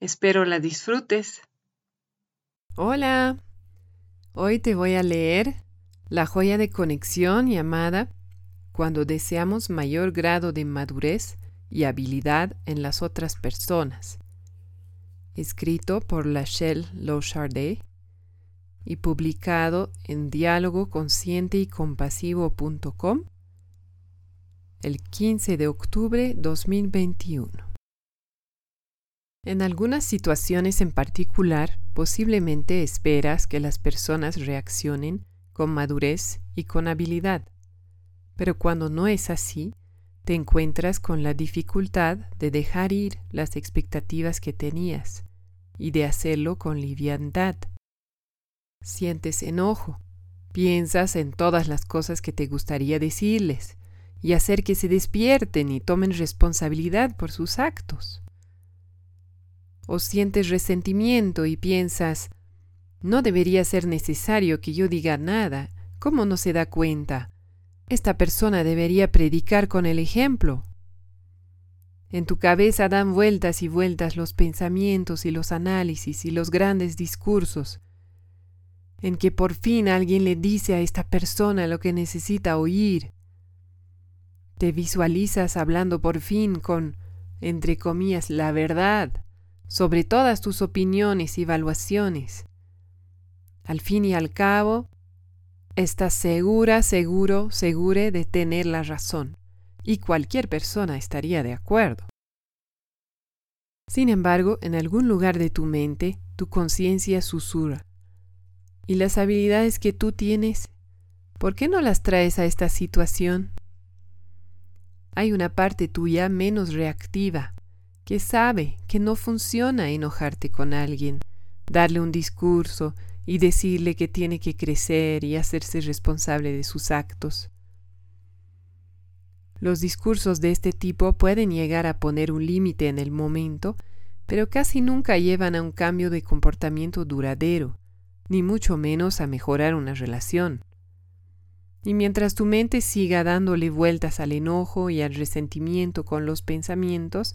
Espero la disfrutes. Hola, hoy te voy a leer la joya de conexión llamada Cuando deseamos mayor grado de madurez y habilidad en las otras personas, escrito por Lachelle Lochardet y publicado en diálogo consciente y compasivo.com el 15 de octubre 2021. En algunas situaciones en particular, posiblemente esperas que las personas reaccionen con madurez y con habilidad, pero cuando no es así, te encuentras con la dificultad de dejar ir las expectativas que tenías y de hacerlo con liviandad. Sientes enojo, piensas en todas las cosas que te gustaría decirles y hacer que se despierten y tomen responsabilidad por sus actos o sientes resentimiento y piensas, no debería ser necesario que yo diga nada, ¿cómo no se da cuenta? Esta persona debería predicar con el ejemplo. En tu cabeza dan vueltas y vueltas los pensamientos y los análisis y los grandes discursos, en que por fin alguien le dice a esta persona lo que necesita oír. Te visualizas hablando por fin con, entre comillas, la verdad sobre todas tus opiniones y evaluaciones. Al fin y al cabo, estás segura, seguro, segure de tener la razón, y cualquier persona estaría de acuerdo. Sin embargo, en algún lugar de tu mente, tu conciencia susurra. ¿Y las habilidades que tú tienes? ¿Por qué no las traes a esta situación? Hay una parte tuya menos reactiva, que sabe que no funciona enojarte con alguien, darle un discurso y decirle que tiene que crecer y hacerse responsable de sus actos. Los discursos de este tipo pueden llegar a poner un límite en el momento, pero casi nunca llevan a un cambio de comportamiento duradero, ni mucho menos a mejorar una relación. Y mientras tu mente siga dándole vueltas al enojo y al resentimiento con los pensamientos,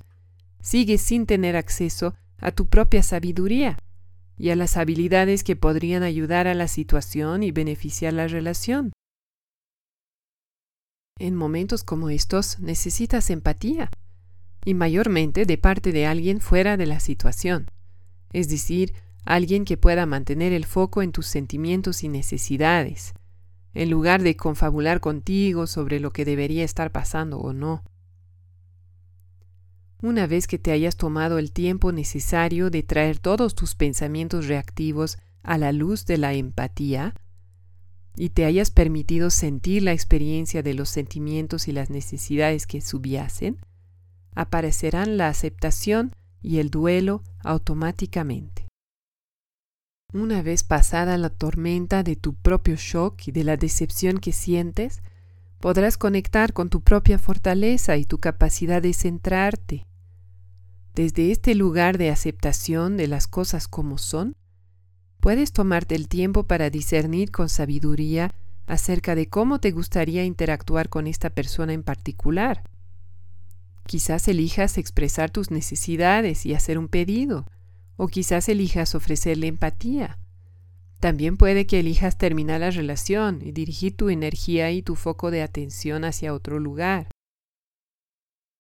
sigues sin tener acceso a tu propia sabiduría y a las habilidades que podrían ayudar a la situación y beneficiar la relación. En momentos como estos necesitas empatía, y mayormente de parte de alguien fuera de la situación, es decir, alguien que pueda mantener el foco en tus sentimientos y necesidades, en lugar de confabular contigo sobre lo que debería estar pasando o no. Una vez que te hayas tomado el tiempo necesario de traer todos tus pensamientos reactivos a la luz de la empatía, y te hayas permitido sentir la experiencia de los sentimientos y las necesidades que subyacen, aparecerán la aceptación y el duelo automáticamente. Una vez pasada la tormenta de tu propio shock y de la decepción que sientes, podrás conectar con tu propia fortaleza y tu capacidad de centrarte, desde este lugar de aceptación de las cosas como son, puedes tomarte el tiempo para discernir con sabiduría acerca de cómo te gustaría interactuar con esta persona en particular. Quizás elijas expresar tus necesidades y hacer un pedido, o quizás elijas ofrecerle empatía. También puede que elijas terminar la relación y dirigir tu energía y tu foco de atención hacia otro lugar.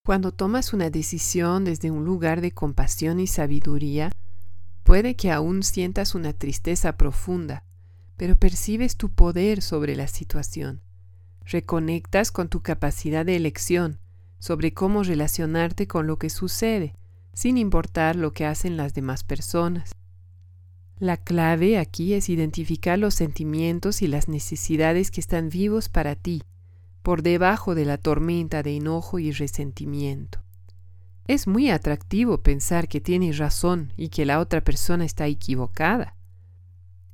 Cuando tomas una decisión desde un lugar de compasión y sabiduría, Puede que aún sientas una tristeza profunda, pero percibes tu poder sobre la situación. Reconectas con tu capacidad de elección sobre cómo relacionarte con lo que sucede, sin importar lo que hacen las demás personas. La clave aquí es identificar los sentimientos y las necesidades que están vivos para ti, por debajo de la tormenta de enojo y resentimiento. Es muy atractivo pensar que tienes razón y que la otra persona está equivocada.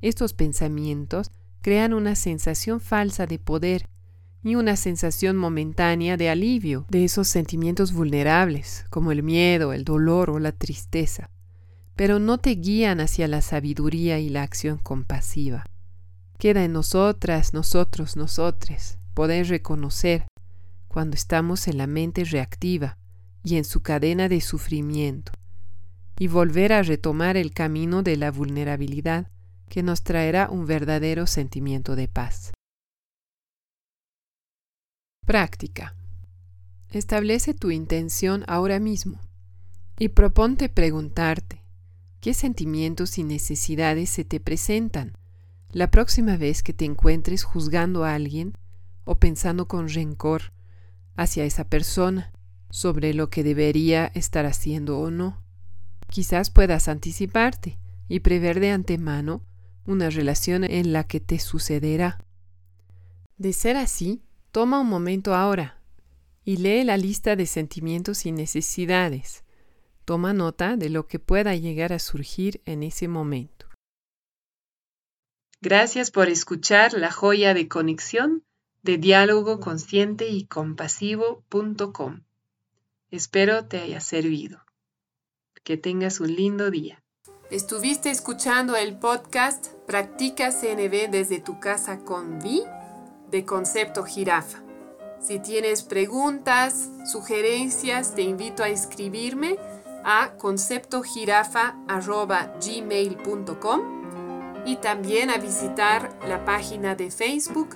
Estos pensamientos crean una sensación falsa de poder y una sensación momentánea de alivio de esos sentimientos vulnerables, como el miedo, el dolor o la tristeza, pero no te guían hacia la sabiduría y la acción compasiva. Queda en nosotras, nosotros, nosotres, poder reconocer cuando estamos en la mente reactiva y en su cadena de sufrimiento, y volver a retomar el camino de la vulnerabilidad que nos traerá un verdadero sentimiento de paz. Práctica. Establece tu intención ahora mismo y proponte preguntarte qué sentimientos y necesidades se te presentan la próxima vez que te encuentres juzgando a alguien o pensando con rencor hacia esa persona sobre lo que debería estar haciendo o no. Quizás puedas anticiparte y prever de antemano una relación en la que te sucederá. De ser así, Toma un momento ahora y lee la lista de sentimientos y necesidades. Toma nota de lo que pueda llegar a surgir en ese momento. Gracias por escuchar la joya de conexión de diálogo consciente y. Espero te haya servido. Que tengas un lindo día. Estuviste escuchando el podcast Practica CNB desde tu casa con Vi de Concepto Jirafa. Si tienes preguntas, sugerencias, te invito a escribirme a conceptojirafa.gmail.com y también a visitar la página de Facebook